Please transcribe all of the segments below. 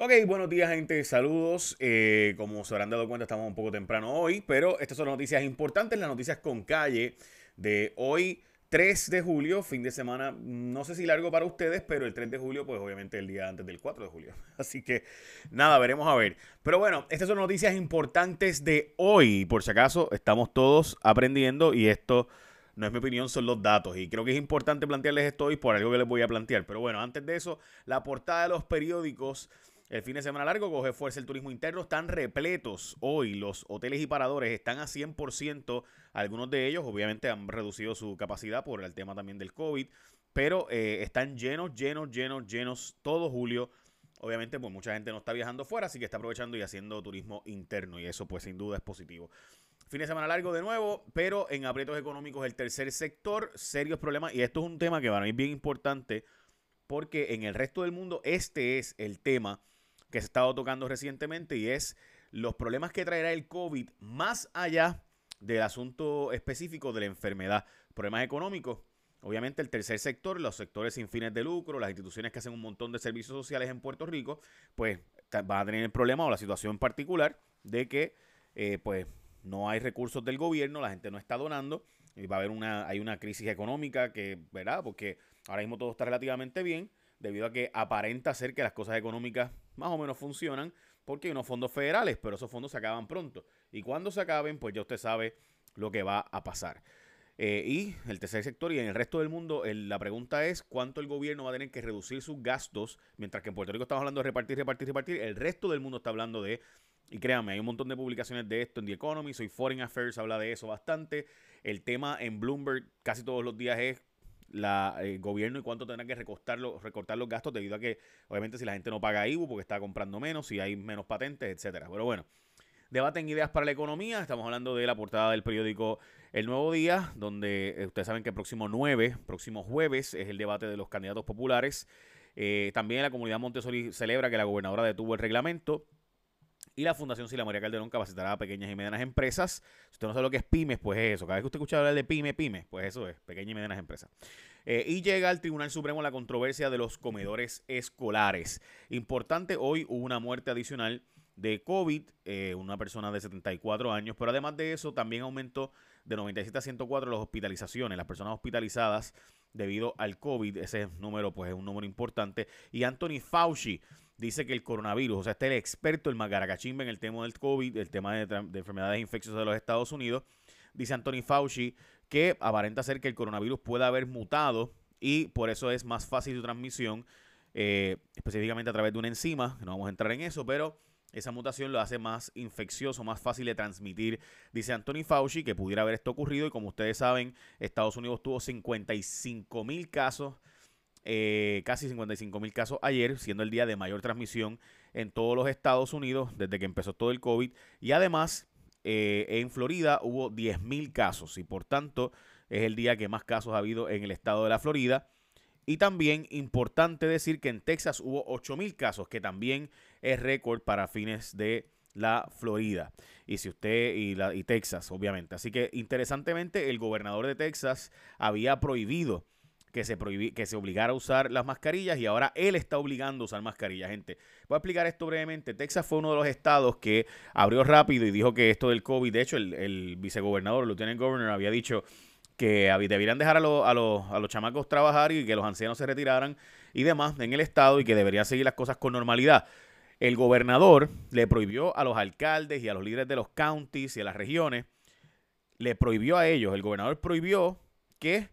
Ok, buenos días gente, saludos. Eh, como se habrán dado cuenta, estamos un poco temprano hoy, pero estas son noticias importantes, las noticias con calle de hoy, 3 de julio, fin de semana, no sé si largo para ustedes, pero el 3 de julio, pues obviamente el día antes del 4 de julio. Así que nada, veremos a ver. Pero bueno, estas son noticias importantes de hoy, por si acaso estamos todos aprendiendo y esto no es mi opinión, son los datos. Y creo que es importante plantearles esto hoy por algo que les voy a plantear. Pero bueno, antes de eso, la portada de los periódicos el fin de semana largo coge fuerza el turismo interno. Están repletos hoy. Los hoteles y paradores están a 100%. Algunos de ellos obviamente han reducido su capacidad por el tema también del COVID. Pero eh, están llenos, llenos, llenos, llenos todo julio. Obviamente, pues mucha gente no está viajando fuera, así que está aprovechando y haciendo turismo interno. Y eso, pues, sin duda es positivo. Fin de semana largo de nuevo, pero en aprietos económicos el tercer sector, serios problemas. Y esto es un tema que para mí es bien importante, porque en el resto del mundo este es el tema que se ha estado tocando recientemente y es los problemas que traerá el COVID más allá del asunto específico de la enfermedad. Problemas económicos. Obviamente el tercer sector, los sectores sin fines de lucro, las instituciones que hacen un montón de servicios sociales en Puerto Rico, pues van a tener el problema o la situación particular de que eh, pues no hay recursos del gobierno, la gente no está donando y va a haber una, hay una crisis económica que, ¿verdad? Porque ahora mismo todo está relativamente bien, debido a que aparenta ser que las cosas económicas más o menos funcionan porque hay unos fondos federales, pero esos fondos se acaban pronto. Y cuando se acaben, pues ya usted sabe lo que va a pasar. Eh, y el tercer sector y en el resto del mundo, la pregunta es cuánto el gobierno va a tener que reducir sus gastos, mientras que en Puerto Rico estamos hablando de repartir, repartir, repartir, el resto del mundo está hablando de, y créanme, hay un montón de publicaciones de esto en The Economy, soy Foreign Affairs habla de eso bastante, el tema en Bloomberg casi todos los días es el gobierno y cuánto tendrá que recortar, recortar los gastos debido a que, obviamente, si la gente no paga IBU porque está comprando menos, si hay menos patentes, etcétera. Pero bueno, debaten ideas para la economía. Estamos hablando de la portada del periódico El Nuevo Día, donde eh, ustedes saben que el próximo 9, próximo jueves, es el debate de los candidatos populares. Eh, también la comunidad Montessori celebra que la gobernadora detuvo el reglamento. Y la Fundación Sila María Calderón capacitará a pequeñas y medianas empresas. Si usted no sabe lo que es pymes, pues es eso. Cada vez que usted escucha hablar de pyme, pyme, pues eso es, pequeñas y medianas empresas. Eh, y llega al Tribunal Supremo la controversia de los comedores escolares. Importante, hoy hubo una muerte adicional de COVID, eh, una persona de 74 años, pero además de eso también aumentó de 97 a 104 las hospitalizaciones, las personas hospitalizadas debido al COVID, ese número pues es un número importante. Y Anthony Fauci dice que el coronavirus, o sea, este es el experto, el magaracachimba en el tema del COVID, el tema de, enfermedades infecciosas de los Estados Unidos, dice Anthony Fauci que aparenta ser que el coronavirus puede haber mutado y por eso es más fácil su transmisión, eh, específicamente a través de una enzima, no vamos a entrar en eso, pero esa mutación lo hace más infeccioso, más fácil de transmitir. Dice Anthony Fauci que pudiera haber esto ocurrido y como ustedes saben, Estados Unidos tuvo 55 mil casos eh, casi 55 mil casos ayer, siendo el día de mayor transmisión en todos los Estados Unidos desde que empezó todo el COVID. Y además, eh, en Florida hubo 10 mil casos y por tanto es el día que más casos ha habido en el estado de la Florida. Y también importante decir que en Texas hubo 8 mil casos, que también es récord para fines de la Florida. Y si usted y, la, y Texas, obviamente. Así que interesantemente, el gobernador de Texas había prohibido que se, que se obligara a usar las mascarillas y ahora él está obligando a usar mascarillas, gente. Voy a explicar esto brevemente. Texas fue uno de los estados que abrió rápido y dijo que esto del COVID, de hecho el, el vicegobernador, el lieutenant governor, había dicho que deberían dejar a, a, a los chamacos trabajar y que los ancianos se retiraran y demás en el estado y que deberían seguir las cosas con normalidad. El gobernador le prohibió a los alcaldes y a los líderes de los counties y a las regiones, le prohibió a ellos, el gobernador prohibió que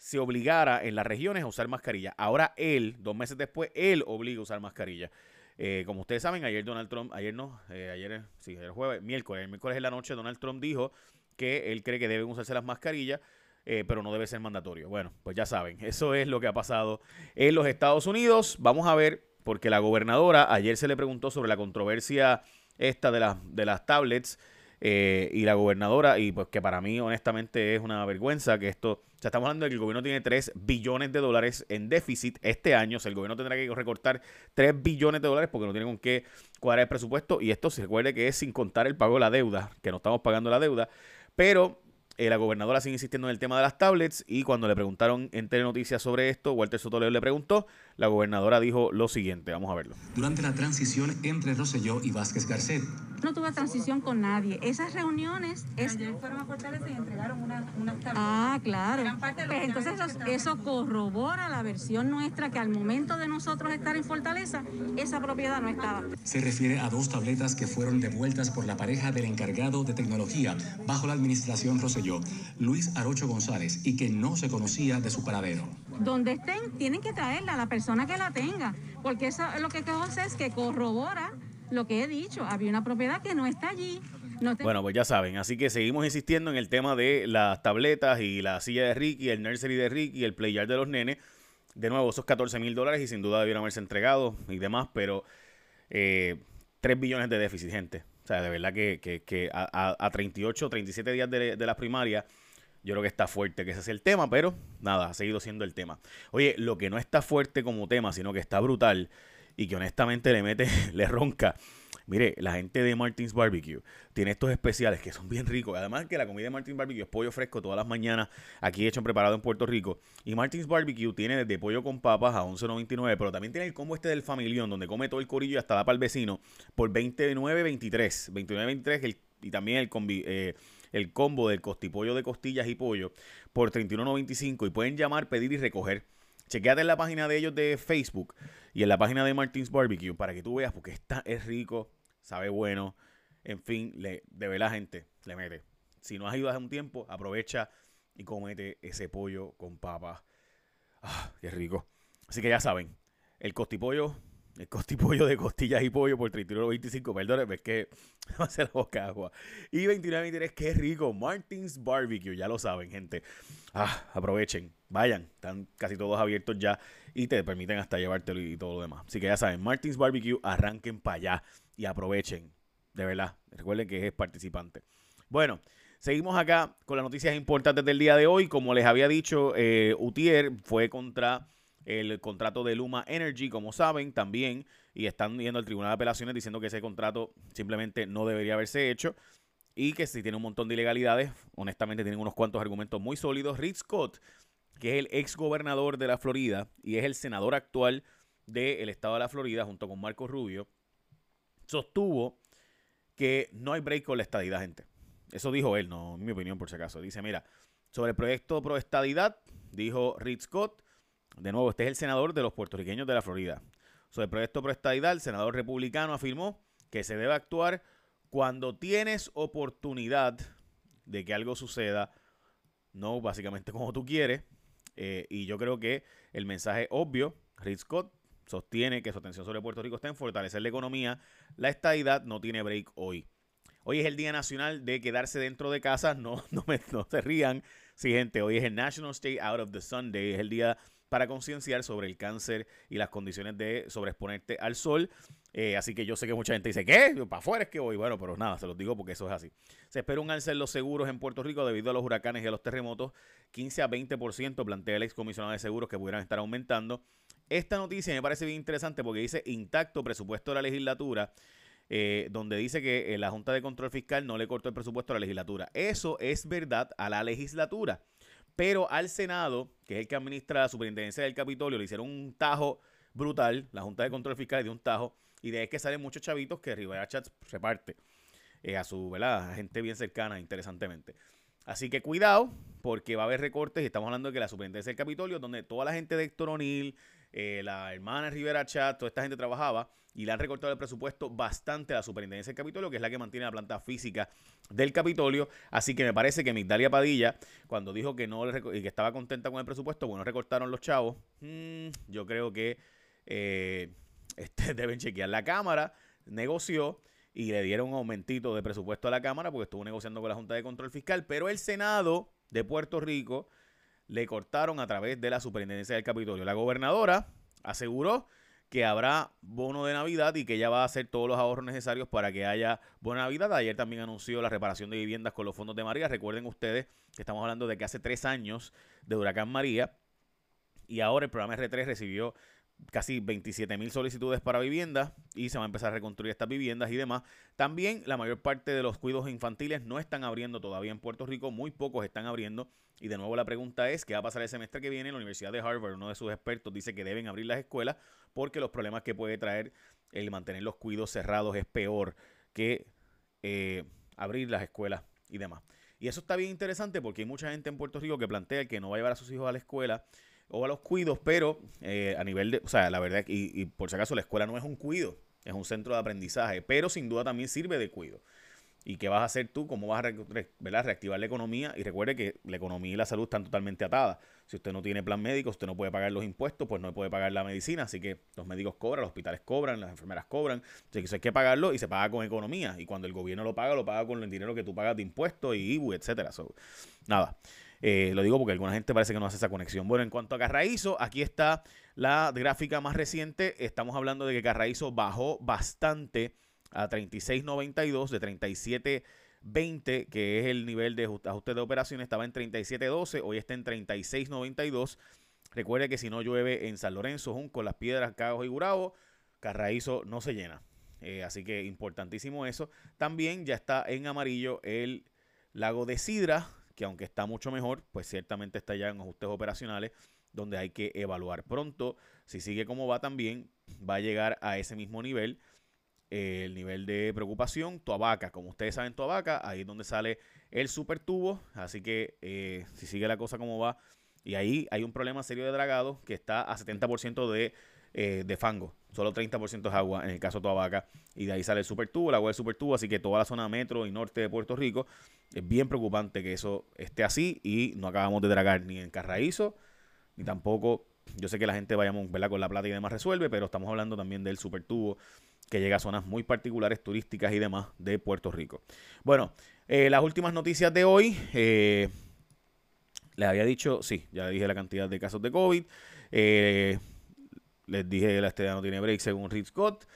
se obligara en las regiones a usar mascarilla. Ahora él, dos meses después, él obliga a usar mascarilla. Eh, como ustedes saben, ayer Donald Trump, ayer no, eh, ayer, sí, el jueves, miércoles, el miércoles en la noche, Donald Trump dijo que él cree que deben usarse las mascarillas, eh, pero no debe ser mandatorio. Bueno, pues ya saben, eso es lo que ha pasado en los Estados Unidos. Vamos a ver, porque la gobernadora ayer se le preguntó sobre la controversia esta de, de las tablets eh, y la gobernadora, y pues que para mí honestamente es una vergüenza que esto, o sea, estamos hablando de que el gobierno tiene 3 billones de dólares en déficit este año, el gobierno tendrá que recortar 3 billones de dólares porque no tiene con qué cuadrar el presupuesto, y esto se recuerde que es sin contar el pago de la deuda, que no estamos pagando la deuda, pero eh, la gobernadora sigue insistiendo en el tema de las tablets y cuando le preguntaron en Telenoticias sobre esto, Walter Sotoledo le preguntó, la gobernadora dijo lo siguiente, vamos a verlo. Durante la transición entre Rosselló y Vázquez Garcet. No tuve transición con nadie. Esas reuniones... Es... Ayer fueron a Fortaleza y entregaron unas una tabletas. Ah, claro. Gran parte de los Pues entonces eso, eso corrobora la versión nuestra que al momento de nosotros estar en Fortaleza, esa propiedad no estaba. Se refiere a dos tabletas que fueron devueltas por la pareja del encargado de tecnología bajo la administración Rosselló, Luis Arocho González, y que no se conocía de su paradero. Donde estén, tienen que traerla la persona que la tenga, porque eso lo que hace es que corrobora lo que he dicho. Había una propiedad que no está allí. Bueno, pues ya saben, así que seguimos insistiendo en el tema de las tabletas y la silla de Ricky, el nursery de Ricky, el playar de los nenes. De nuevo, esos 14 mil dólares y sin duda debieron haberse entregado y demás, pero eh, 3 billones de déficit, gente. O sea, de verdad que, que- que a- a 38, 37 días de, de las primarias, yo creo que está fuerte que ese es el tema, pero nada, ha seguido siendo el tema. Oye, lo que no está fuerte como tema, sino que está brutal y que honestamente le mete, le ronca. Mire, la gente de Martins Barbecue tiene estos especiales que son bien ricos. Además que la comida de Martins Barbecue es pollo fresco todas las mañanas, aquí hecho preparado en Puerto Rico. Y Martins Barbecue tiene desde pollo con papas a 11.99, pero también tiene el combo este del familión, donde come todo el corillo y hasta da para el vecino, por 29.23. 29.23 el- y también el, combi- eh, el combo del costipollo de costillas y pollo por 31.95. Y pueden llamar, pedir y recoger. Chequéate en la página de ellos de Facebook y en la página de Martins Barbecue para que tú veas, porque esta es rico, sabe bueno. En fin, le, de verdad, gente, le mete. Si no has ido hace un tiempo, aprovecha y comete ese pollo con papas. Ah, qué rico. Así que ya saben, el costipollo, el costipollo de costillas y pollo por 31.25, perdón, es que va a ser boca agua. Y 29.23, qué rico, Martins Barbecue, ya lo saben, gente. Ah, aprovechen, vayan, están casi todos abiertos ya y te permiten hasta llevártelo y todo lo demás. Así que ya saben, Martins Barbecue, arranquen para allá y aprovechen, de verdad. Recuerden que es participante. Bueno, seguimos acá con las noticias importantes del día de hoy. Como les había dicho, eh, Utier fue contra el contrato de Luma Energy, como saben, también, y están yendo al Tribunal de Apelaciones diciendo que ese contrato simplemente no debería haberse hecho y que si tiene un montón de ilegalidades, honestamente tienen unos cuantos argumentos muy sólidos. Rick Scott, que es el ex gobernador de la Florida y es el senador actual del estado de la Florida, junto con Marco Rubio, sostuvo que no hay break con la estadidad, gente. Eso dijo él, no en mi opinión por si acaso. Dice, mira, sobre el proyecto pro estadidad, dijo Rick Scott, de nuevo, este es el senador de los puertorriqueños de la Florida. Sobre el proyecto pro estadidad, el senador republicano afirmó que se debe actuar cuando tienes oportunidad de que algo suceda, no básicamente como tú quieres. Eh, y yo creo que el mensaje obvio, Rick Scott sostiene que su atención sobre Puerto Rico está en fortalecer la economía. La estadidad no tiene break hoy. Hoy es el Día Nacional de quedarse dentro de casa. No, no, me, no se rían. Sí, gente, hoy es el National Stay Out of the Sun Day. Es el día para concienciar sobre el cáncer y las condiciones de sobreexponerte al sol. Eh, así que yo sé que mucha gente dice, ¿qué? Para afuera es que voy. Bueno, pero nada, se los digo porque eso es así. Se espera un alza en los seguros en Puerto Rico debido a los huracanes y a los terremotos. 15 a 20% plantea el excomisionado de seguros que pudieran estar aumentando. Esta noticia me parece bien interesante porque dice intacto presupuesto de la legislatura. Eh, donde dice que eh, la Junta de Control Fiscal no le cortó el presupuesto a la legislatura. Eso es verdad a la legislatura. Pero al Senado, que es el que administra la superintendencia del Capitolio, le hicieron un tajo brutal. La Junta de Control Fiscal le dio un tajo. Y de ahí que salen muchos chavitos que Rivera Chats reparte eh, a su ¿verdad? Gente bien cercana, interesantemente. Así que cuidado, porque va a haber recortes. Y estamos hablando de que la superintendencia del Capitolio, donde toda la gente de Héctor O'Neill, eh, la hermana Rivera Chat, toda esta gente trabajaba y le han recortado el presupuesto bastante a la superintendencia del Capitolio, que es la que mantiene la planta física del Capitolio. Así que me parece que Migdalia Padilla, cuando dijo que no le que estaba contenta con el presupuesto, bueno, recortaron los chavos. mm, yo creo que eh, este, deben chequear la Cámara, negoció y le dieron un aumentito de presupuesto a la Cámara porque estuvo negociando con la Junta de Control Fiscal, pero el Senado de Puerto Rico le cortaron a través de la superintendencia del Capitolio. La gobernadora aseguró que habrá bono de Navidad y que ella va a hacer todos los ahorros necesarios para que haya buena Navidad. Ayer también anunció la reparación de viviendas con los fondos de María. Recuerden ustedes que estamos hablando de que hace tres años de Huracán María y ahora el programa R3 recibió casi 27 mil solicitudes para viviendas y se va a empezar a reconstruir estas viviendas y demás. También la mayor parte de los cuidos infantiles no están abriendo todavía en Puerto Rico, muy pocos están abriendo. Y de nuevo la pregunta es, ¿qué va a pasar el semestre que viene? La Universidad de Harvard, uno de sus expertos, dice que deben abrir las escuelas porque los problemas que puede traer el mantener los cuidos cerrados es peor que eh, abrir las escuelas y demás. Y eso está bien interesante porque hay mucha gente en Puerto Rico que plantea que no va a llevar a sus hijos a la escuela o a los cuidos, pero eh, a nivel de, o sea, la verdad, y, y por si acaso la escuela no es un cuido, es un centro de aprendizaje, pero sin duda también sirve de cuido. ¿Y qué vas a hacer tú? ¿Cómo vas a reactivar la economía? Y recuerde que la economía y la salud están totalmente atadas. Si usted no tiene plan médico, usted no puede pagar los impuestos, pues no puede pagar la medicina. Así que los médicos cobran, los hospitales cobran, las enfermeras cobran. Eso hay que pagarlo y se paga con economía. Y cuando el gobierno lo paga, lo paga con el dinero que tú pagas de impuestos y IBU, etcétera. nada. Eh, lo digo porque alguna gente parece que no hace esa conexión. Bueno, en cuanto a Carraízo, aquí está la gráfica más reciente. Estamos hablando de que Carraízo bajó bastante a 36.92 de 37.20, que es el nivel de ajuste de operaciones. Estaba en 37.12, hoy está en 36.92. Recuerde que si no llueve en San Lorenzo, Junco, Las Piedras, Cagos y Gurabo, Carraízo no se llena. Eh, así que importantísimo eso. También ya está en amarillo el lago de Sidra, que aunque está mucho mejor, pues ciertamente está ya en ajustes operacionales donde hay que evaluar pronto. Si sigue como va también, va a llegar a ese mismo nivel. Eh, el nivel de preocupación, Toabaca, como ustedes saben, Toabaca, ahí es donde sale el super tubo. Así que eh, si sigue la cosa como va, y ahí hay un problema serio de dragado que está a 70% de, eh, de fango. Solo 30% es agua en el caso de Toabaca. Y de ahí sale el super tubo, el agua del super tubo. Así que toda la zona metro y norte de Puerto Rico es bien preocupante que eso esté así y no acabamos de dragar ni en Carraízo, ni tampoco, yo sé que la gente vayamos con la plata y demás resuelve, pero estamos hablando también del super tubo que llega a zonas muy particulares turísticas y demás de Puerto Rico. Bueno, eh, las últimas noticias de hoy, eh, les había dicho, sí, ya dije la cantidad de casos de COVID, les dije que la estrella no tiene break según Rick Scott.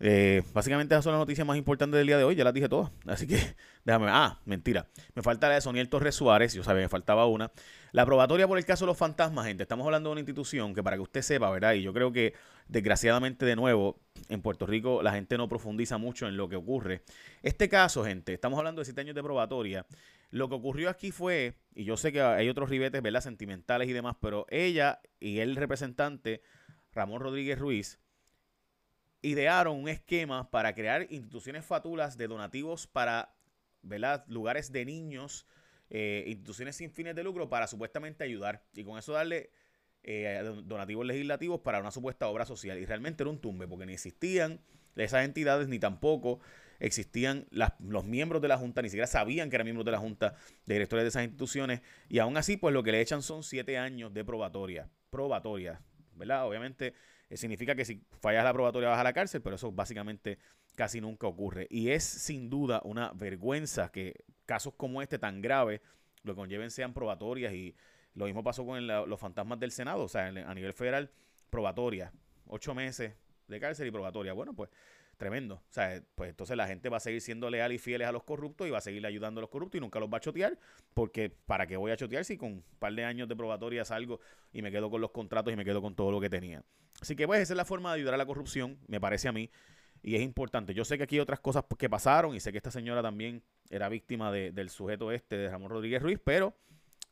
Eh, básicamente esas son las noticias más importantes del día de hoy, ya las dije todas. Así que déjame. Ah, mentira. Me falta la de Soniel Torres Suárez, yo sabía, me faltaba una. La probatoria por el caso de los fantasmas, gente. Estamos hablando de una institución que para que usted sepa, ¿verdad? Y yo creo que desgraciadamente de nuevo, en Puerto Rico la gente no profundiza mucho en lo que ocurre. Este caso, gente, estamos hablando de siete años de probatoria. Lo que ocurrió aquí fue, y yo sé que hay otros ribetes, ¿verdad? Sentimentales y demás, pero ella y el representante, Ramón Rodríguez Ruiz, idearon un esquema para crear instituciones fatulas de donativos para ¿verdad? lugares de niños, eh, instituciones sin fines de lucro para supuestamente ayudar y con eso darle eh, donativos legislativos para una supuesta obra social. Y realmente era un tumbe porque ni existían esas entidades ni tampoco existían los miembros de la Junta, ni siquiera sabían que eran miembros de la Junta de directores de esas instituciones y aún así pues lo que le echan son siete años de probatoria, probatoria, ¿verdad? Obviamente eh, significa que si fallas la probatoria vas a la cárcel, pero eso básicamente casi nunca ocurre. Y es sin duda una vergüenza que casos como este tan graves lo conlleven sean probatorias y lo mismo pasó con los fantasmas del Senado, o sea, a nivel federal, probatoria, ocho meses de cárcel y probatoria. Bueno, pues tremendo. O sea, pues entonces la gente va a seguir siendo leal y fieles a los corruptos y va a seguir ayudando a los corruptos y nunca los va a chotear, porque ¿para qué voy a chotear si con un par de años de probatoria salgo y me quedo con los contratos y me quedo con todo lo que tenía? Así que pues esa es la forma de ayudar a la corrupción, me parece a mí, y es importante. Yo sé que aquí hay otras cosas que pasaron y sé que esta señora también era víctima del sujeto este, de Ramón Rodríguez Ruiz, pero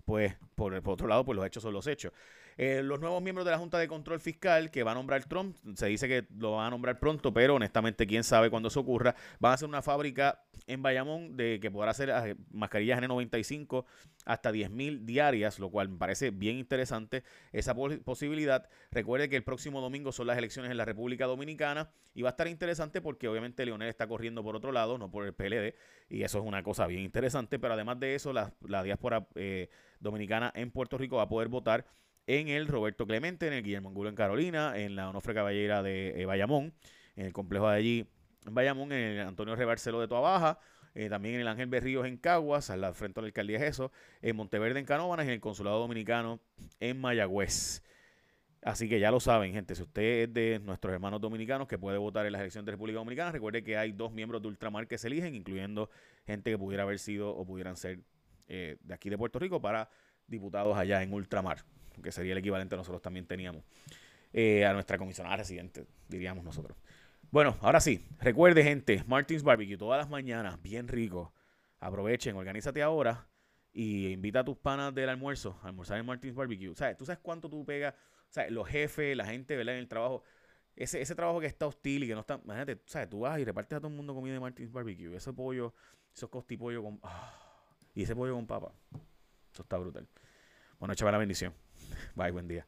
pues por, por otro lado, pues los hechos son los hechos. Eh, los nuevos miembros de la Junta de Control Fiscal que va a nombrar Trump, se dice que lo van a nombrar pronto, pero honestamente, quién sabe cuándo eso ocurra. Van a hacer una fábrica en Bayamón de que podrá hacer eh, mascarillas N95 hasta 10.000 diarias, lo cual me parece bien interesante esa posibilidad. Recuerde que el próximo domingo son las elecciones en la República Dominicana y va a estar interesante porque obviamente Leonel está corriendo por otro lado, no por el PLD, y eso es una cosa bien interesante, pero además de eso, la, diáspora eh, dominicana en Puerto Rico va a poder votar en el Roberto Clemente, en el Guillermo Angulo en Carolina, en la Onofre Caballera de eh, Bayamón, en el complejo de allí en Bayamón, en el Antonio Rebarcelo de Toabaja, eh, también en el Ángel Berríos en Caguas, al frente de la alcaldía eso, en Monteverde en Canóvanas y en el Consulado Dominicano en Mayagüez. Así que ya lo saben, gente, si usted es de nuestros hermanos dominicanos que puede votar en las elecciones de República Dominicana, recuerde que hay dos miembros de Ultramar que se eligen, incluyendo gente que pudiera haber sido o pudieran ser eh, de aquí de Puerto Rico para diputados allá en Ultramar que sería el equivalente nosotros también teníamos. eh, a nuestra comisionada residente, diríamos nosotros. Bueno, ahora sí, recuerde gente, Martins Barbecue todas las mañanas, bien rico. Aprovechen, organízate ahora y invita a tus panas del almuerzo a almorzar en Martins Barbecue. ¿Sabes? ¿Tú sabes cuánto tú pegas? ¿Sabes? Los jefes, la gente, ¿verdad? En el trabajo. Ese, ese trabajo que está hostil y que no está. Imagínate, ¿sabes? Tú vas y repartes a todo el mundo comida de Martins Barbecue. Ese pollo, esos costipollo con. ah, y ese pollo con papa. Eso está brutal. Bueno, chaval, la bendición. Bye, buen día.